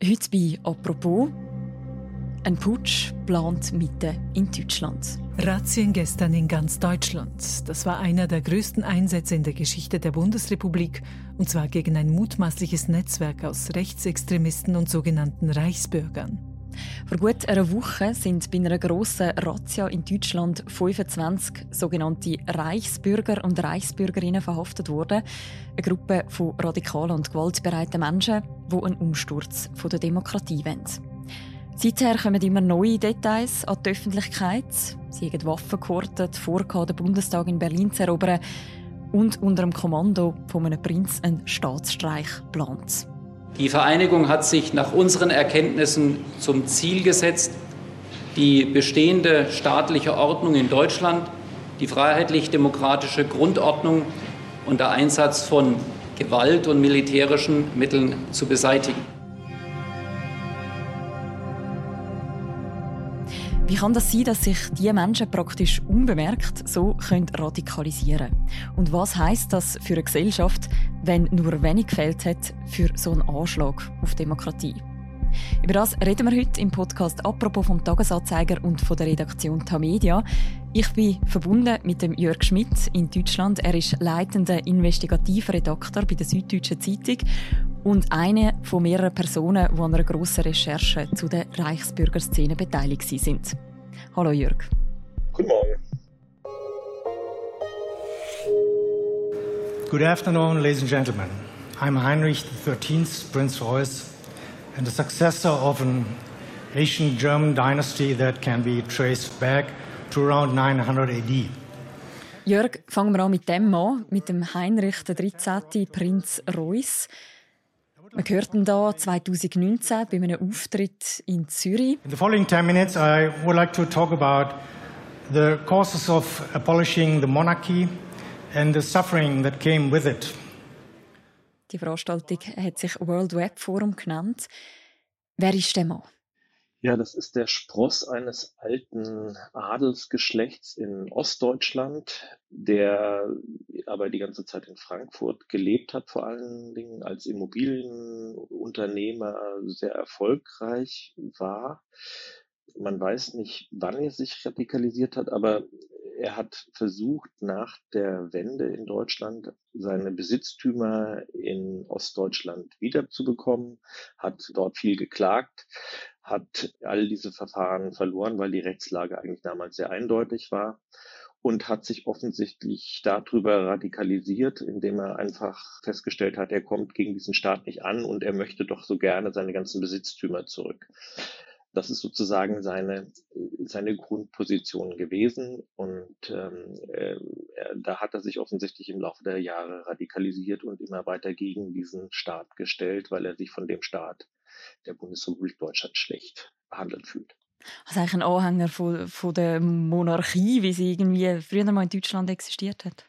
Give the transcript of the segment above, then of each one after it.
Heute bei «Apropos» ein Putsch plant mitten in Deutschland. Razzien gestern in ganz Deutschland. Das war einer der größten Einsätze in der Geschichte der Bundesrepublik, und zwar gegen ein mutmaßliches Netzwerk aus Rechtsextremisten und sogenannten Reichsbürgern. Vor gut einer Woche sind bei einer grossen Razzia in Deutschland 25 sogenannte Reichsbürger und Reichsbürgerinnen verhaftet worden. Eine Gruppe von radikalen und gewaltbereiten Menschen, die einen Umsturz der Demokratie wollen. Seither kommen immer neue Details an die Öffentlichkeit. Sie haben Waffen gehortet, vorgehabt, den Bundestag in Berlin zu erobern und unter dem Kommando von einem Prinz einen Staatsstreich geplant. Die Vereinigung hat sich nach unseren Erkenntnissen zum Ziel gesetzt, die bestehende staatliche Ordnung in Deutschland, die freiheitlich-demokratische Grundordnung unter Einsatz von Gewalt und militärischen Mitteln zu beseitigen. Wie kann das sein, dass sich diese Menschen praktisch unbemerkt so können radikalisieren können? Und was heißt das für eine Gesellschaft, wenn nur wenig gefällt hat für so einen Anschlag auf Demokratie? Über das reden wir heute im Podcast «Apropos» vom Tagesanzeiger und von der Redaktion Tamedia. Ich bin verbunden mit dem Jörg Schmidt in Deutschland. Er ist leitender Investigativredakteur bei der Süddeutschen Zeitung und eine von mehreren Personen, die an einer grossen Recherche zu der Reichsbürgerszene beteiligt sind. Hallo Jörg. Guten Morgen. Good afternoon, ladies and gentlemen. I'm Heinrich XIII, Prince Reuß, and the successor of an ancient German dynasty that can be traced back to around 900 AD. Jörg, fangen wir an mit dem an, mit dem Heinrich XIII, Prinz Reuß. Wir hörten da 2019 bei einem Auftritt in Zürich. In the following 10 minutes I would like to talk about the causes of abolishing the monarchy and the suffering that came with it. Die Veranstaltung hat sich World Web Forum genannt. Wer ist der Mann? Ja, das ist der Spross eines alten Adelsgeschlechts in Ostdeutschland, der aber die ganze Zeit in Frankfurt gelebt hat, vor allen Dingen als Immobilienunternehmer sehr erfolgreich war. Man weiß nicht, wann er sich radikalisiert hat, aber er hat versucht, nach der Wende in Deutschland seine Besitztümer in Ostdeutschland wiederzubekommen, hat dort viel geklagt, hat all diese Verfahren verloren, weil die Rechtslage eigentlich damals sehr eindeutig war und hat sich offensichtlich darüber radikalisiert, indem er einfach festgestellt hat, er kommt gegen diesen Staat nicht an und er möchte doch so gerne seine ganzen Besitztümer zurück. Das ist sozusagen seine, seine Grundposition gewesen. Und ähm, äh, da hat er sich offensichtlich im Laufe der Jahre radikalisiert und immer weiter gegen diesen Staat gestellt, weil er sich von dem Staat der Bundesrepublik Deutschland schlecht behandelt fühlt. Also eigentlich ein Anhänger von, von der Monarchie, wie sie irgendwie früher mal in Deutschland existiert hat.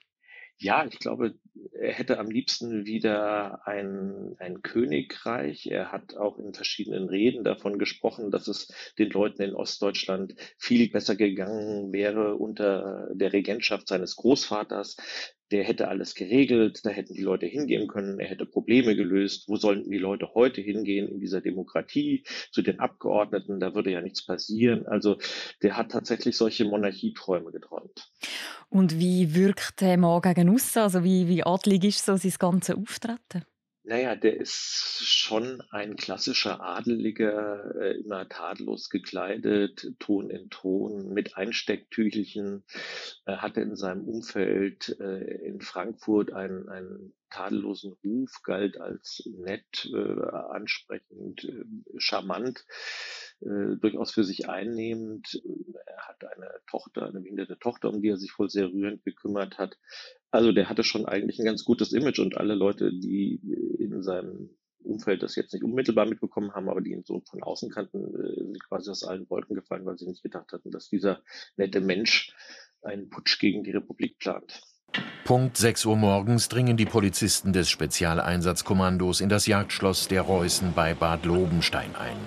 Ja, ich glaube, er hätte am liebsten wieder ein, ein Königreich. Er hat auch in verschiedenen Reden davon gesprochen, dass es den Leuten in Ostdeutschland viel besser gegangen wäre unter der Regentschaft seines Großvaters der hätte alles geregelt, da hätten die Leute hingehen können, er hätte Probleme gelöst. Wo sollten die Leute heute hingehen in dieser Demokratie zu den Abgeordneten? Da würde ja nichts passieren. Also der hat tatsächlich solche Monarchieträume geträumt. Und wie wirkt der Mann gegen aussen? Also wie, wie adlig ist so sein ganzes Auftreten? Naja, der ist schon ein klassischer Adeliger, äh, immer tadellos gekleidet, Ton in Ton, mit Einstecktüchelchen, äh, hatte in seinem Umfeld äh, in Frankfurt einen, einen tadellosen Ruf, galt als nett, äh, ansprechend, charmant, durchaus für sich einnehmend. Hat eine Tochter, eine behinderte Tochter, um die er sich wohl sehr rührend gekümmert hat. Also der hatte schon eigentlich ein ganz gutes Image und alle Leute, die in seinem Umfeld das jetzt nicht unmittelbar mitbekommen haben, aber die ihn so von außen kannten, sind quasi aus allen Wolken gefallen, weil sie nicht gedacht hatten, dass dieser nette Mensch einen Putsch gegen die Republik plant. Punkt 6 Uhr morgens dringen die Polizisten des Spezialeinsatzkommandos in das Jagdschloss der Reußen bei Bad Lobenstein ein.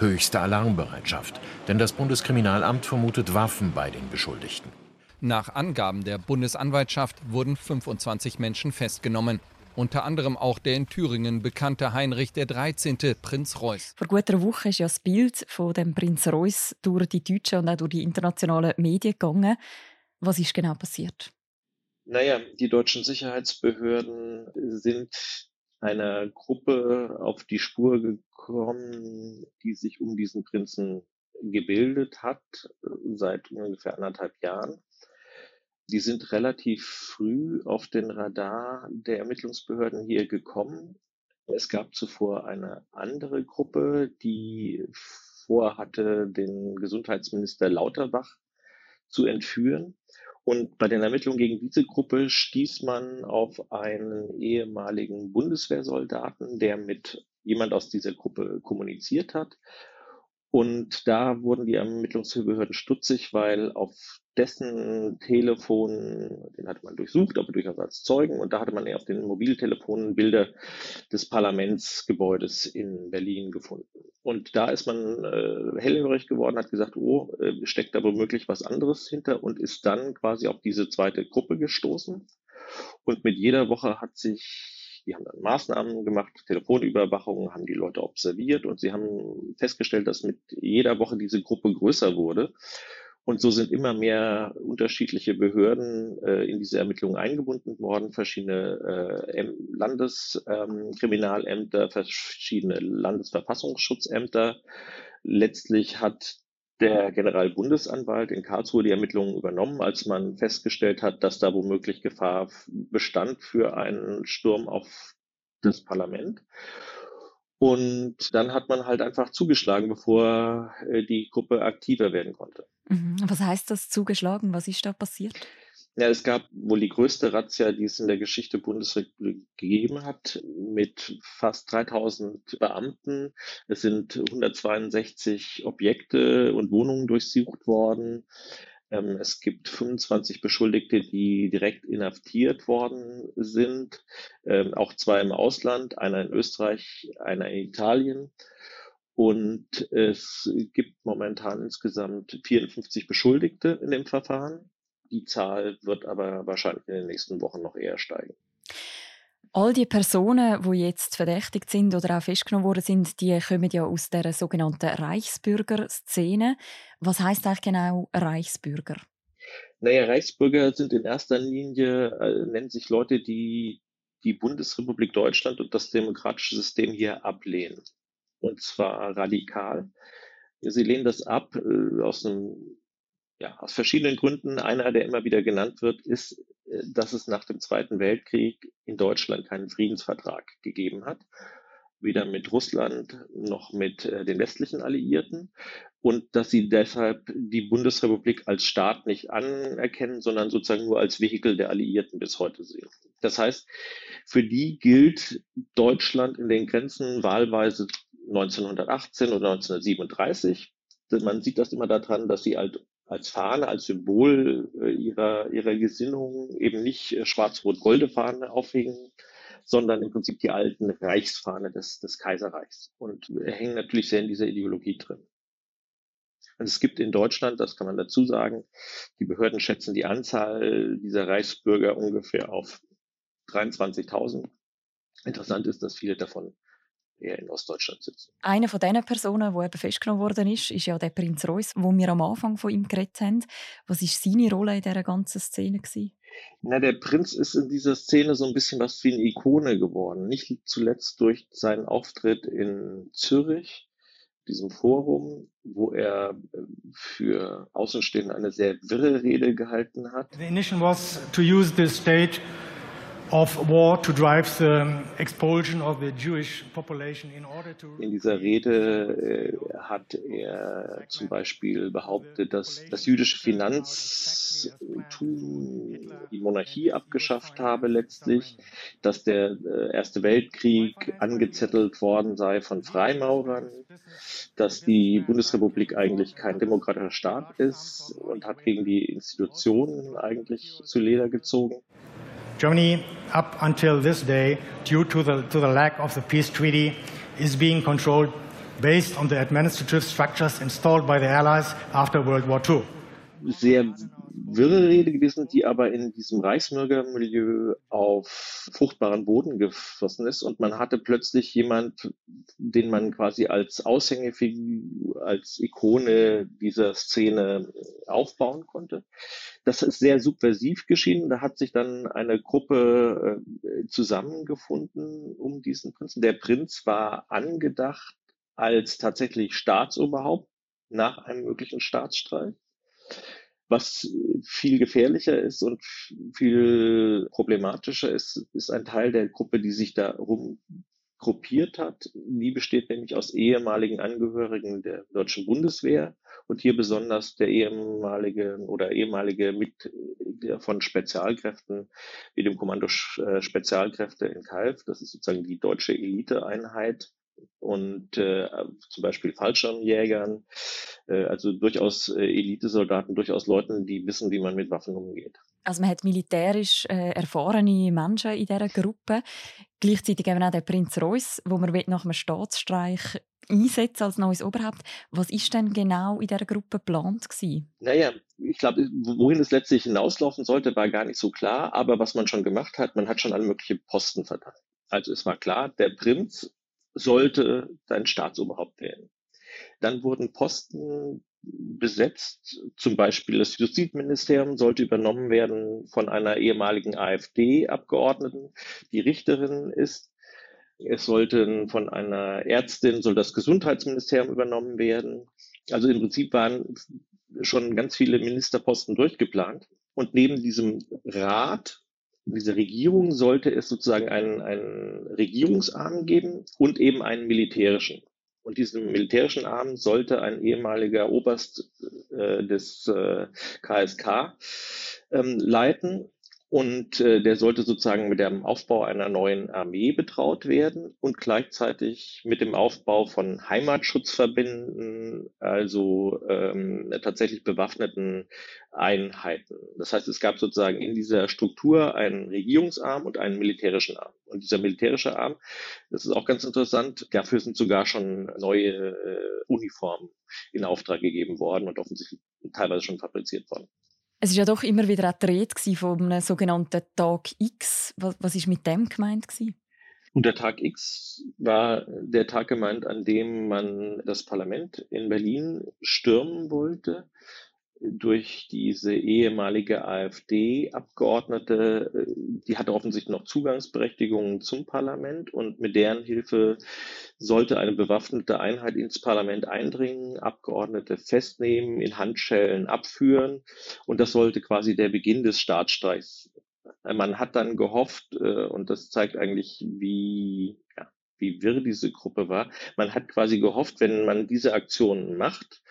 Höchste Alarmbereitschaft, denn das Bundeskriminalamt vermutet Waffen bei den Beschuldigten. Nach Angaben der Bundesanwaltschaft wurden 25 Menschen festgenommen. unter anderem auch der in Thüringen bekannte Heinrich XIII., Prinz Reuß. Vor gut einer Woche ist ja das Bild von dem Prinz Reuß durch die deutschen und auch durch die internationalen Medien gegangen. Was ist genau passiert? Naja, die deutschen Sicherheitsbehörden sind einer Gruppe auf die Spur gekommen, die sich um diesen Prinzen gebildet hat, seit ungefähr anderthalb Jahren. Die sind relativ früh auf den Radar der Ermittlungsbehörden hier gekommen. Es gab zuvor eine andere Gruppe, die vorhatte, den Gesundheitsminister Lauterbach zu entführen. Und bei den Ermittlungen gegen diese Gruppe stieß man auf einen ehemaligen Bundeswehrsoldaten, der mit jemand aus dieser Gruppe kommuniziert hat. Und da wurden die Ermittlungsbehörden stutzig, weil auf dessen Telefon, den hatte man durchsucht, aber durchaus als Zeugen, und da hatte man auf den Mobiltelefonen Bilder des Parlamentsgebäudes in Berlin gefunden. Und da ist man äh, hellhörig geworden, hat gesagt, oh, äh, steckt da womöglich was anderes hinter und ist dann quasi auf diese zweite Gruppe gestoßen. Und mit jeder Woche hat sich die haben dann Maßnahmen gemacht, Telefonüberwachung, haben die Leute observiert und sie haben festgestellt, dass mit jeder Woche diese Gruppe größer wurde. Und so sind immer mehr unterschiedliche Behörden äh, in diese Ermittlungen eingebunden worden, verschiedene äh, Landeskriminalämter, ähm, verschiedene Landesverfassungsschutzämter. Letztlich hat der Generalbundesanwalt in Karlsruhe die Ermittlungen übernommen, als man festgestellt hat, dass da womöglich Gefahr bestand für einen Sturm auf das Parlament. Und dann hat man halt einfach zugeschlagen, bevor äh, die Gruppe aktiver werden konnte. Mhm. Was heißt das zugeschlagen? Was ist da passiert? Ja, es gab wohl die größte Razzia, die es in der Geschichte Bundesrepublik gegeben hat, mit fast 3000 Beamten. Es sind 162 Objekte und Wohnungen durchsucht worden. Ähm, es gibt 25 Beschuldigte, die direkt inhaftiert worden sind, ähm, auch zwei im Ausland, einer in Österreich, einer in Italien. Und es gibt momentan insgesamt 54 Beschuldigte in dem Verfahren. Die Zahl wird aber wahrscheinlich in den nächsten Wochen noch eher steigen. All die Personen, die jetzt verdächtigt sind oder auch festgenommen worden sind, die kommen ja aus der sogenannten Reichsbürger-Szene. Was heißt eigentlich genau Reichsbürger? Naja, Reichsbürger sind in erster Linie, äh, nennen sich Leute, die die Bundesrepublik Deutschland und das demokratische System hier ablehnen. Und zwar radikal. Sie lehnen das ab äh, aus einem ja, aus verschiedenen Gründen. Einer, der immer wieder genannt wird, ist, dass es nach dem Zweiten Weltkrieg in Deutschland keinen Friedensvertrag gegeben hat. Weder mit Russland noch mit äh, den westlichen Alliierten. Und dass sie deshalb die Bundesrepublik als Staat nicht anerkennen, sondern sozusagen nur als Vehikel der Alliierten bis heute sehen. Das heißt, für die gilt Deutschland in den Grenzen wahlweise 1918 oder 1937 man sieht das immer daran, dass sie halt als Fahne, als Symbol äh, ihrer, ihrer Gesinnung eben nicht äh, schwarz-rot-golde Fahne aufhängen, sondern im Prinzip die alten Reichsfahne des, des Kaiserreichs und hängen natürlich sehr in dieser Ideologie drin. Und es gibt in Deutschland, das kann man dazu sagen, die Behörden schätzen die Anzahl dieser Reichsbürger ungefähr auf 23.000. Interessant ist, dass viele davon eher in Ostdeutschland sitzen. Eine von diesen Personen, die eben festgenommen worden ist, ist ja der Prinz Reuss, wo wir am Anfang von ihm geredet haben. Was war seine Rolle in dieser ganzen Szene? Gewesen? Na, der Prinz ist in dieser Szene so ein bisschen was wie eine Ikone geworden. Nicht zuletzt durch seinen Auftritt in Zürich, diesem Forum, wo er äh, für Außenstehende eine sehr wirre Rede gehalten hat. The intention was to use the state in dieser Rede äh, hat er zum Beispiel behauptet, dass das jüdische Finanztum die Monarchie abgeschafft habe letztlich, dass der äh, Erste Weltkrieg angezettelt worden sei von Freimaurern, dass die Bundesrepublik eigentlich kein demokratischer Staat ist und hat gegen die Institutionen eigentlich zu Leder gezogen. Germany, up until this day, due to the, to the lack of the peace treaty, is being controlled based on the administrative structures installed by the Allies after World War II. Wirre Rede gewesen, die aber in diesem Reichsbürgermilieu auf fruchtbaren Boden geflossen ist und man hatte plötzlich jemand, den man quasi als Aushängefigur, als Ikone dieser Szene aufbauen konnte. Das ist sehr subversiv geschehen. Da hat sich dann eine Gruppe äh, zusammengefunden um diesen Prinzen. Der Prinz war angedacht als tatsächlich Staatsoberhaupt nach einem möglichen Staatsstreich was viel gefährlicher ist und viel problematischer ist, ist ein Teil der Gruppe, die sich darum gruppiert hat. Die besteht nämlich aus ehemaligen Angehörigen der deutschen Bundeswehr und hier besonders der ehemalige oder ehemalige Mitglieder von Spezialkräften wie dem Kommando äh, Spezialkräfte in Kalf. Das ist sozusagen die deutsche Eliteeinheit und äh, zum Beispiel Fallschirmjägern, äh, also durchaus äh, Elitesoldaten, durchaus Leuten, die wissen, wie man mit Waffen umgeht. Also man hat militärisch äh, erfahrene Menschen in dieser Gruppe. Gleichzeitig eben auch der Prinz Reuss, wo man nach einem Staatsstreich einsetzen als neues Oberhaupt. Was ist denn genau in dieser Gruppe geplant gewesen? Naja, ich glaube, wohin es letztlich hinauslaufen sollte, war gar nicht so klar. Aber was man schon gemacht hat, man hat schon alle möglichen Posten verteilt. Also es war klar, der Prinz sollte sein Staatsoberhaupt werden. Dann wurden Posten besetzt, zum Beispiel das Justizministerium sollte übernommen werden von einer ehemaligen AfD-Abgeordneten, die Richterin ist. Es sollte von einer Ärztin, soll das Gesundheitsministerium übernommen werden. Also im Prinzip waren schon ganz viele Ministerposten durchgeplant. Und neben diesem Rat dieser Regierung sollte es sozusagen einen, einen Regierungsarm geben und eben einen militärischen. Und diesen militärischen Arm sollte ein ehemaliger Oberst äh, des äh, KSK ähm, leiten. Und äh, der sollte sozusagen mit dem Aufbau einer neuen Armee betraut werden und gleichzeitig mit dem Aufbau von Heimatschutzverbänden, also ähm, tatsächlich bewaffneten Einheiten. Das heißt, es gab sozusagen in dieser Struktur einen Regierungsarm und einen militärischen Arm. Und dieser militärische Arm, das ist auch ganz interessant, dafür sind sogar schon neue äh, Uniformen in Auftrag gegeben worden und offensichtlich teilweise schon fabriziert worden. Es war ja doch immer wieder auch die Rede von einem sogenannten Tag X. Was, ist mit dem gemeint? Und der Tag X war der Tag gemeint, an dem man das Parlament in Berlin stürmen wollte durch diese ehemalige AfD-Abgeordnete, äh, die hatte offensichtlich noch Zugangsberechtigungen zum Parlament und mit deren Hilfe sollte eine bewaffnete Einheit ins Parlament eindringen, Abgeordnete festnehmen, in Handschellen abführen und das sollte quasi der Beginn des Staatsstreichs. Man hat dann gehofft, äh, und das zeigt eigentlich, wie, wie wirr diese Gruppe war. Man hat quasi gehofft, wenn man diese Aktionen macht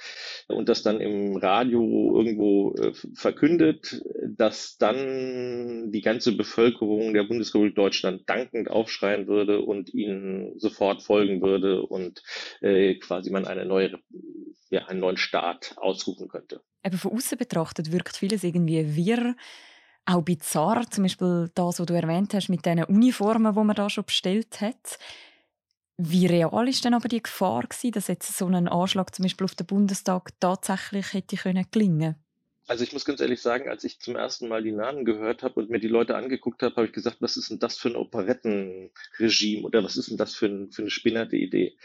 und das dann im Radio irgendwo äh, verkündet, dass dann die ganze Bevölkerung der Bundesrepublik Deutschland dankend aufschreien würde und ihnen sofort folgen würde und äh, quasi man eine neue, ja, einen neuen Staat ausrufen könnte. Aber von außen betrachtet wirkt vieles irgendwie wirr auch bizarr, zum Beispiel das, was du erwähnt hast, mit den Uniformen, die man da schon bestellt hat. Wie real ist denn aber die Gefahr dass jetzt so ein Anschlag zum Beispiel auf den Bundestag tatsächlich hätte können gelingen? Also ich muss ganz ehrlich sagen, als ich zum ersten Mal die Namen gehört habe und mir die Leute angeguckt habe, habe ich gesagt, was ist denn das für ein Operettenregime oder was ist denn das für, ein, für eine spinnerte Idee?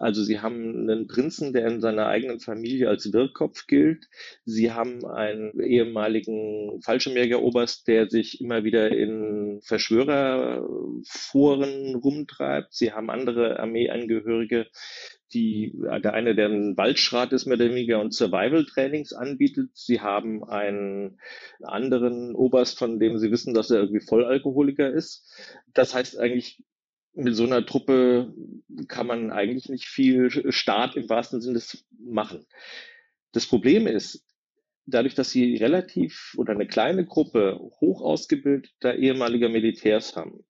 Also sie haben einen Prinzen, der in seiner eigenen Familie als Wirrkopf gilt. Sie haben einen ehemaligen Fallschirmjäger-Oberst, der sich immer wieder in Verschwörerforen rumtreibt. Sie haben andere Armeeangehörige, die, der eine, der ein Waldschrat ist, mehr oder weniger und Survival-Trainings anbietet. Sie haben einen anderen Oberst, von dem sie wissen, dass er irgendwie Vollalkoholiker ist. Das heißt eigentlich, mit so einer Truppe kann man eigentlich nicht viel Staat im wahrsten Sinne machen. Das Problem ist, dadurch, dass sie relativ oder eine kleine Gruppe hoch ausgebildeter ehemaliger Militärs haben,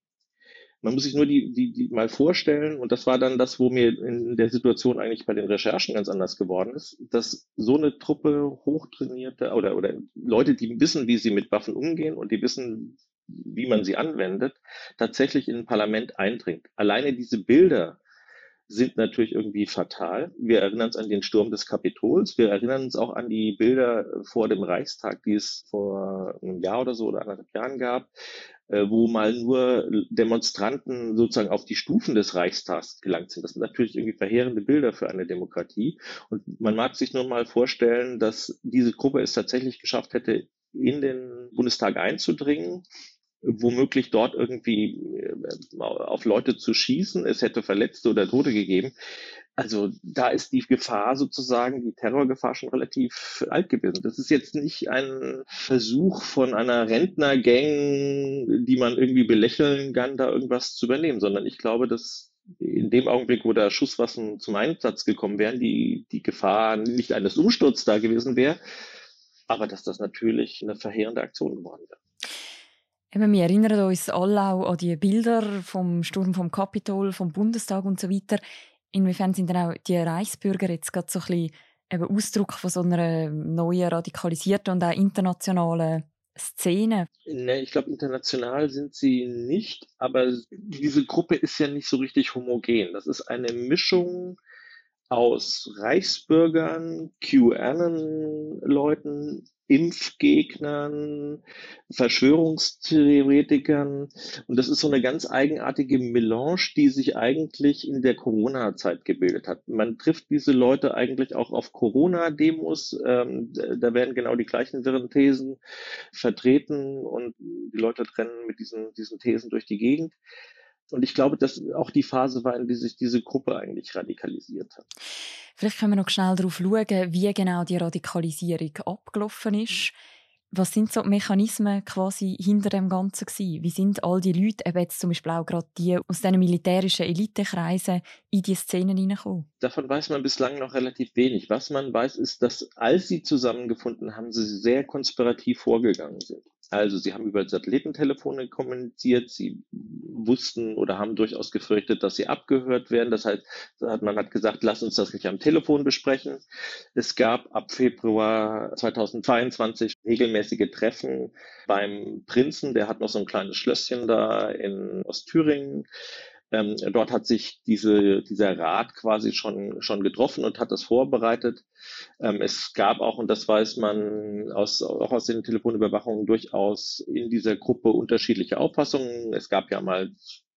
man muss sich nur die, die, die mal vorstellen, und das war dann das, wo mir in der Situation eigentlich bei den Recherchen ganz anders geworden ist, dass so eine Truppe hochtrainierte oder, oder Leute, die wissen, wie sie mit Waffen umgehen und die wissen, wie man sie anwendet, tatsächlich in ein Parlament eindringt. Alleine diese Bilder sind natürlich irgendwie fatal. Wir erinnern uns an den Sturm des Kapitols. Wir erinnern uns auch an die Bilder vor dem Reichstag, die es vor einem Jahr oder so oder anderthalb Jahren gab, wo mal nur Demonstranten sozusagen auf die Stufen des Reichstags gelangt sind. Das sind natürlich irgendwie verheerende Bilder für eine Demokratie. Und man mag sich nur mal vorstellen, dass diese Gruppe es tatsächlich geschafft hätte, in den Bundestag einzudringen womöglich dort irgendwie äh, auf Leute zu schießen. Es hätte Verletzte oder Tote gegeben. Also da ist die Gefahr sozusagen, die Terrorgefahr schon relativ alt gewesen. Das ist jetzt nicht ein Versuch von einer Rentnergang, die man irgendwie belächeln kann, da irgendwas zu übernehmen, sondern ich glaube, dass in dem Augenblick, wo da Schusswaffen zum Einsatz gekommen wären, die, die Gefahr nicht eines Umsturzes da gewesen wäre, aber dass das natürlich eine verheerende Aktion geworden wäre. Wir erinnern uns alle auch an die Bilder vom Sturm vom Kapitol, vom Bundestag und so weiter. Inwiefern sind dann auch die Reichsbürger jetzt gerade so ein bisschen eben Ausdruck von so einer neuen, radikalisierten und auch internationalen Szene? Nee, ich glaube, international sind sie nicht, aber diese Gruppe ist ja nicht so richtig homogen. Das ist eine Mischung aus Reichsbürgern, QAnon-Leuten, Impfgegnern, Verschwörungstheoretikern. Und das ist so eine ganz eigenartige Melange, die sich eigentlich in der Corona-Zeit gebildet hat. Man trifft diese Leute eigentlich auch auf Corona-Demos. Ähm, da werden genau die gleichen wirren Thesen vertreten und die Leute trennen mit diesen, diesen Thesen durch die Gegend. Und ich glaube, dass auch die Phase war, in der sich diese Gruppe eigentlich radikalisiert hat. Vielleicht können wir noch schnell darauf schauen, wie genau die Radikalisierung abgelaufen ist. Was sind so Mechanismen quasi hinter dem Ganzen gewesen? Wie sind all die Leute, eben jetzt zum Beispiel auch gerade die aus diesen militärischen Elitekreisen, in die Szenen hineingekommen? Davon weiß man bislang noch relativ wenig. Was man weiß, ist, dass als sie zusammengefunden haben, sie sehr konspirativ vorgegangen sind. Also sie haben über Satellitentelefone kommuniziert, sie wussten oder haben durchaus gefürchtet, dass sie abgehört werden. Das heißt, man hat gesagt, lass uns das nicht am Telefon besprechen. Es gab ab Februar 2022 regelmäßige Treffen beim Prinzen, der hat noch so ein kleines Schlösschen da in Ostthüringen. Ähm, dort hat sich diese, dieser Rat quasi schon, schon getroffen und hat das vorbereitet. Ähm, es gab auch, und das weiß man aus, auch aus den Telefonüberwachungen, durchaus in dieser Gruppe unterschiedliche Auffassungen. Es gab ja mal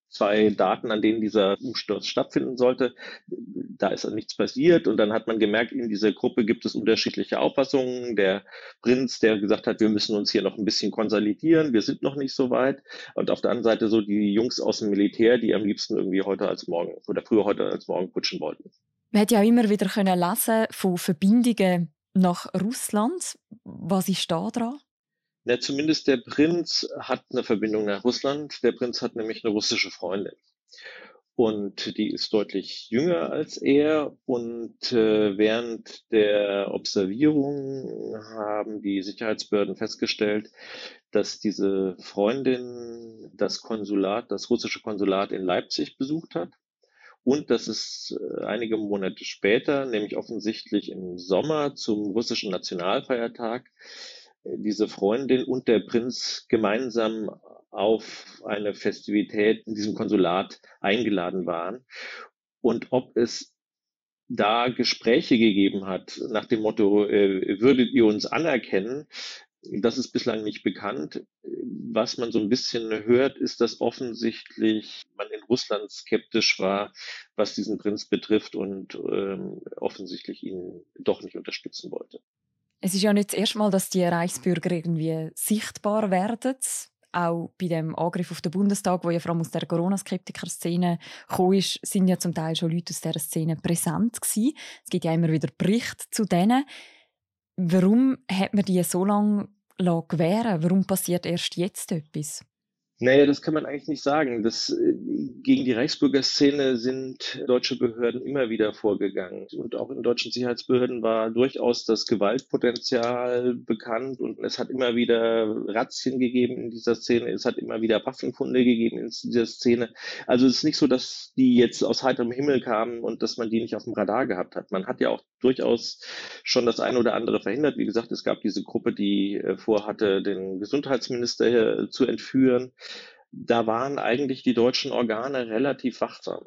zwei Daten, an denen dieser Umsturz stattfinden sollte. Da ist nichts passiert und dann hat man gemerkt, in dieser Gruppe gibt es unterschiedliche Auffassungen. Der Prinz, der gesagt hat, wir müssen uns hier noch ein bisschen konsolidieren, wir sind noch nicht so weit. Und auf der anderen Seite so die Jungs aus dem Militär, die am liebsten irgendwie heute als morgen oder früher heute als morgen putschen wollten. Man hätte ja auch immer wieder können lesen von Verbindungen nach Russland. Was ist da dran? Na, zumindest der Prinz hat eine Verbindung nach Russland. Der Prinz hat nämlich eine russische Freundin. Und die ist deutlich jünger als er. Und äh, während der Observierung haben die Sicherheitsbehörden festgestellt, dass diese Freundin das Konsulat, das russische Konsulat in Leipzig besucht hat. Und dass es äh, einige Monate später, nämlich offensichtlich im Sommer zum russischen Nationalfeiertag, diese Freundin und der Prinz gemeinsam auf eine Festivität in diesem Konsulat eingeladen waren und ob es da Gespräche gegeben hat nach dem Motto, äh, würdet ihr uns anerkennen? Das ist bislang nicht bekannt. Was man so ein bisschen hört, ist, dass offensichtlich man in Russland skeptisch war, was diesen Prinz betrifft und ähm, offensichtlich ihn doch nicht unterstützen wollte. Es ist ja nicht das erste Mal, dass die Reichsbürger irgendwie sichtbar werden. Auch bei dem Angriff auf den Bundestag, wo ja vor allem aus der Corona-Skeptiker-Szene ist, sind ja zum Teil schon Leute aus dieser Szene präsent gewesen. Es gibt ja immer wieder Berichte zu denen. Warum hat man die so lange gewähren Warum passiert erst jetzt etwas? Naja, das kann man eigentlich nicht sagen. Das, äh, gegen die Reichsbürgerszene sind deutsche Behörden immer wieder vorgegangen. Und auch in deutschen Sicherheitsbehörden war durchaus das Gewaltpotenzial bekannt. Und es hat immer wieder Razzien gegeben in dieser Szene. Es hat immer wieder Waffenfunde gegeben in dieser Szene. Also es ist nicht so, dass die jetzt aus heiterem Himmel kamen und dass man die nicht auf dem Radar gehabt hat. Man hat ja auch durchaus schon das eine oder andere verhindert. Wie gesagt, es gab diese Gruppe, die äh, vorhatte, den Gesundheitsminister äh, zu entführen da waren eigentlich die deutschen Organe relativ wachsam.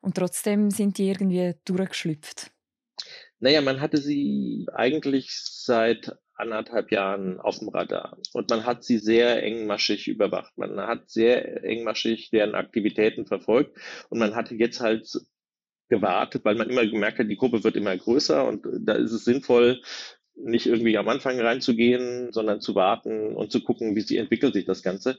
Und trotzdem sind die irgendwie durchgeschlüpft. Naja, man hatte sie eigentlich seit anderthalb Jahren auf dem Radar. Und man hat sie sehr engmaschig überwacht. Man hat sehr engmaschig deren Aktivitäten verfolgt. Und man hatte jetzt halt gewartet, weil man immer gemerkt hat, die Gruppe wird immer größer und da ist es sinnvoll, nicht irgendwie am Anfang reinzugehen, sondern zu warten und zu gucken, wie sie entwickelt sich das Ganze.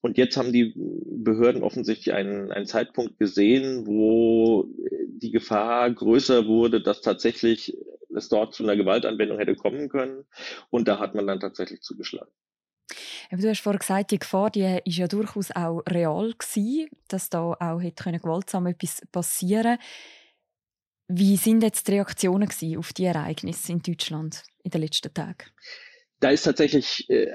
Und jetzt haben die Behörden offensichtlich einen, einen Zeitpunkt gesehen, wo die Gefahr größer wurde, dass tatsächlich es dort zu einer Gewaltanwendung hätte kommen können. Und da hat man dann tatsächlich zugeschlagen. Du hast vorhin gesagt, die Gefahr die ist ja durchaus auch real gewesen, dass da auch hätte gewaltsam etwas passieren Wie sind jetzt die Reaktionen auf die Ereignisse in Deutschland in den letzten Tagen? Da ist tatsächlich äh,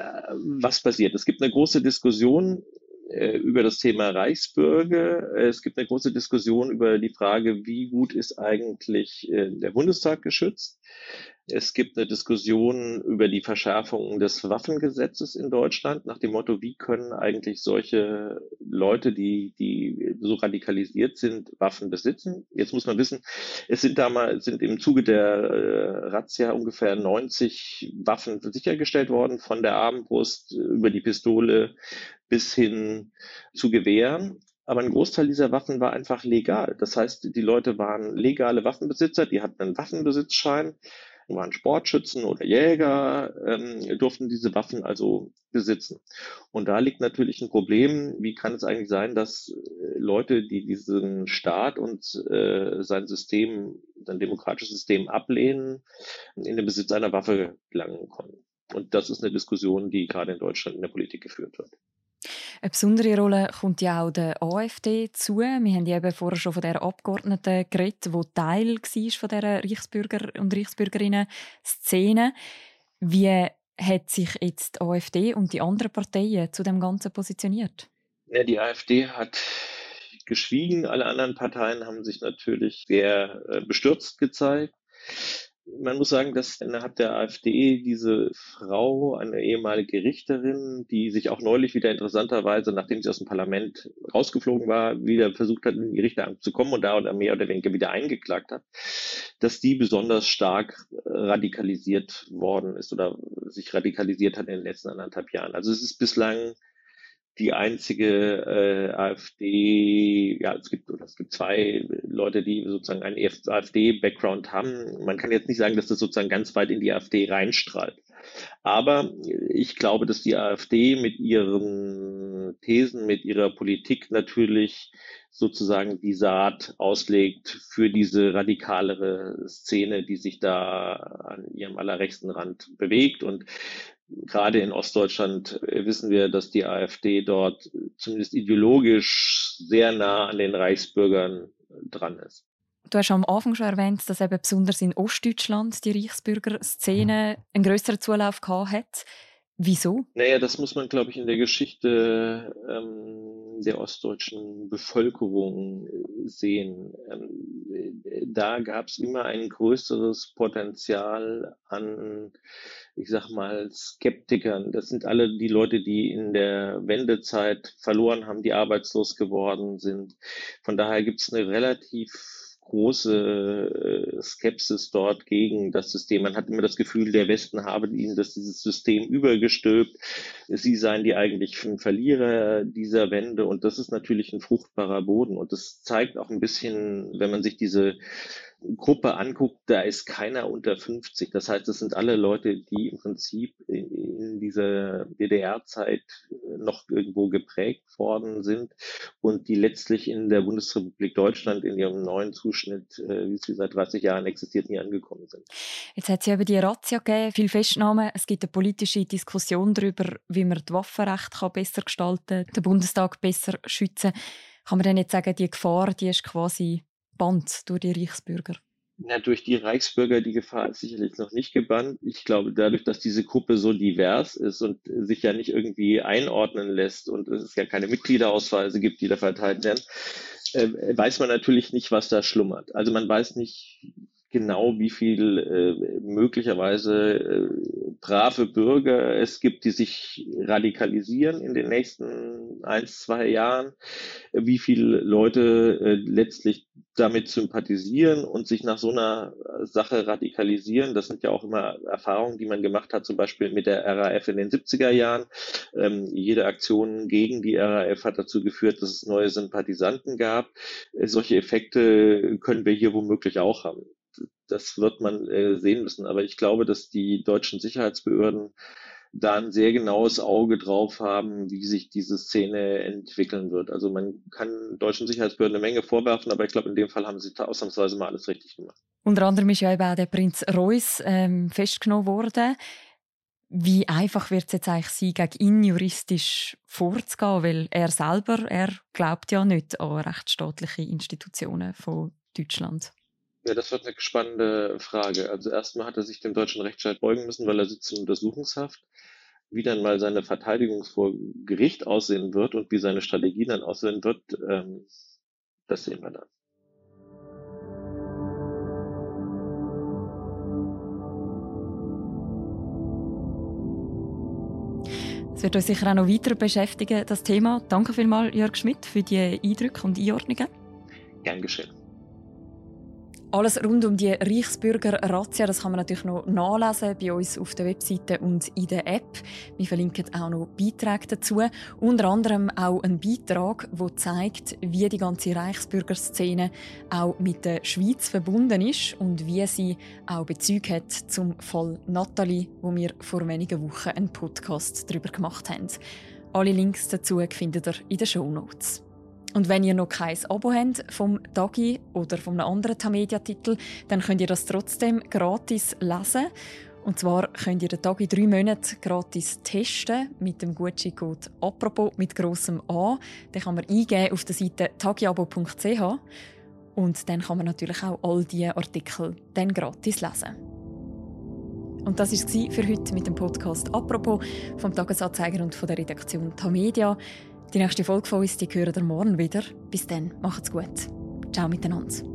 was passiert. Es gibt eine große Diskussion äh, über das Thema Reichsbürger. Es gibt eine große Diskussion über die Frage, wie gut ist eigentlich äh, der Bundestag geschützt. Es gibt eine Diskussion über die Verschärfung des Waffengesetzes in Deutschland nach dem Motto, wie können eigentlich solche Leute, die, die so radikalisiert sind, Waffen besitzen. Jetzt muss man wissen, es sind damals, sind im Zuge der äh, Razzia ungefähr 90 Waffen sichergestellt worden, von der Armbrust über die Pistole bis hin zu Gewehren. Aber ein Großteil dieser Waffen war einfach legal. Das heißt, die Leute waren legale Waffenbesitzer, die hatten einen Waffenbesitzschein waren Sportschützen oder Jäger, ähm, durften diese Waffen also besitzen. Und da liegt natürlich ein Problem, wie kann es eigentlich sein, dass äh, Leute, die diesen Staat und äh, sein System, sein demokratisches System ablehnen, in den Besitz einer Waffe gelangen konnten. Und das ist eine Diskussion, die gerade in Deutschland in der Politik geführt wird. Eine besondere Rolle kommt ja auch der AfD zu. Wir haben ja eben vorher schon von der Abgeordneten geredet, die Teil war von dieser Reichsbürger- und Reichsbürgerinnen-Szene. Wie hat sich jetzt die AfD und die anderen Parteien zu dem Ganzen positioniert? Ja, die AfD hat geschwiegen. Alle anderen Parteien haben sich natürlich sehr äh, bestürzt gezeigt man muss sagen, dass innerhalb der AfD diese Frau, eine ehemalige Richterin, die sich auch neulich wieder interessanterweise, nachdem sie aus dem Parlament rausgeflogen war, wieder versucht hat, in die Richteramt zu kommen und da oder mehr oder weniger wieder eingeklagt hat, dass die besonders stark radikalisiert worden ist oder sich radikalisiert hat in den letzten anderthalb Jahren. Also es ist bislang die einzige äh, AfD, ja, es gibt, oder es gibt zwei Leute, die sozusagen einen AfD-Background haben. Man kann jetzt nicht sagen, dass das sozusagen ganz weit in die AfD reinstrahlt. Aber ich glaube, dass die AfD mit ihren Thesen, mit ihrer Politik natürlich sozusagen die Saat auslegt für diese radikalere Szene, die sich da an ihrem allerrechten Rand bewegt. Und gerade in Ostdeutschland äh, wissen wir, dass die AfD dort zumindest ideologisch sehr nah an den Reichsbürgern dran ist. Du hast am Anfang schon erwähnt, dass eben besonders in Ostdeutschland die Reichsbürgerszene einen größeren Zulauf gehabt hat. Wieso? Naja, das muss man, glaube ich, in der Geschichte ähm, der ostdeutschen Bevölkerung äh, sehen. Ähm, da gab es immer ein größeres Potenzial an, ich sag mal, Skeptikern. Das sind alle die Leute, die in der Wendezeit verloren haben, die arbeitslos geworden sind. Von daher gibt es eine relativ große äh, Skepsis dort gegen das System. Man hat immer das Gefühl, der Westen habe ihnen das dieses System übergestülpt. Sie seien die eigentlichen Verlierer dieser Wende und das ist natürlich ein fruchtbarer Boden und das zeigt auch ein bisschen, wenn man sich diese Gruppe anguckt, da ist keiner unter 50. Das heißt, es sind alle Leute, die im Prinzip in dieser DDR-Zeit noch irgendwo geprägt worden sind und die letztlich in der Bundesrepublik Deutschland in ihrem neuen Zuschnitt, äh, wie sie seit 30 Jahren existiert, nie angekommen sind. Jetzt hat es ja über die Razzia gegeben, viel Festnahmen. Es gibt eine politische Diskussion darüber, wie man das Waffenrecht besser gestalten kann, den Bundestag besser schützen. Kann man denn jetzt sagen, die Gefahr, die ist quasi gebannt durch die Reichsbürger? Na, durch die Reichsbürger die Gefahr ist sicherlich noch nicht gebannt. Ich glaube, dadurch, dass diese Gruppe so divers ist und sich ja nicht irgendwie einordnen lässt und es ja keine Mitgliederausweise gibt, die da verteilt werden, äh, weiß man natürlich nicht, was da schlummert. Also man weiß nicht, genau, wie viel äh, möglicherweise äh, brave Bürger es gibt, die sich radikalisieren in den nächsten ein, zwei Jahren, wie viele Leute äh, letztlich damit sympathisieren und sich nach so einer Sache radikalisieren. Das sind ja auch immer Erfahrungen, die man gemacht hat, zum Beispiel mit der RAF in den 70er Jahren. Ähm, jede Aktion gegen die RAF hat dazu geführt, dass es neue Sympathisanten gab. Äh, solche Effekte können wir hier womöglich auch haben. Das wird man äh, sehen müssen. Aber ich glaube, dass die deutschen Sicherheitsbehörden da ein sehr genaues Auge drauf haben, wie sich diese Szene entwickeln wird. Also man kann deutschen Sicherheitsbehörden eine Menge vorwerfen, aber ich glaube, in dem Fall haben sie ausnahmsweise mal alles richtig gemacht. Unter anderem ist ja eben auch der Prinz Reuss ähm, festgenommen worden. Wie einfach wird es jetzt eigentlich sein, gegen ihn juristisch vorzugehen? Weil er selber, er glaubt ja nicht an rechtsstaatliche Institutionen von Deutschland. Ja, das wird eine spannende Frage. Also erstmal hat er sich dem deutschen Rechtsstaat beugen müssen, weil er sitzt in Untersuchungshaft. Wie dann mal seine Verteidigung vor Gericht aussehen wird und wie seine Strategie dann aussehen wird, ähm, das sehen wir dann. Es wird uns sicher auch noch weiter beschäftigen, das Thema. Danke vielmals, Jörg Schmidt, für die Eindrücke und Einordnungen. Gern geschehen. Alles rund um die Reichsbürger-Razzia, das kann man natürlich noch nachlesen bei uns auf der Webseite und in der App. Wir verlinken auch noch Beiträge dazu. Unter anderem auch ein Beitrag, der zeigt, wie die ganze Reichsbürgerszene auch mit der Schweiz verbunden ist und wie sie auch Bezug hat zum Fall Nathalie, wo wir vor wenigen Wochen einen Podcast darüber gemacht haben. Alle Links dazu findet ihr in den Show Notes. Und wenn ihr noch kein Abo habt vom Tagi oder von einem anderen Tamedia-Titel, dann könnt ihr das trotzdem gratis lesen. Und zwar könnt ihr den Tagi drei Monate gratis testen mit dem Gutscheincode «Apropos» mit grossem A. Den kann man eingeben auf der Seite tagiabo.ch und dann kann man natürlich auch all diese Artikel dann gratis lesen. Und das war es für heute mit dem Podcast «Apropos» vom Tagesanzeiger und von der Redaktion Tamedia. Die nächste Folge von uns, die hören ihr morgen wieder. Bis dann, macht's gut. Ciao miteinander.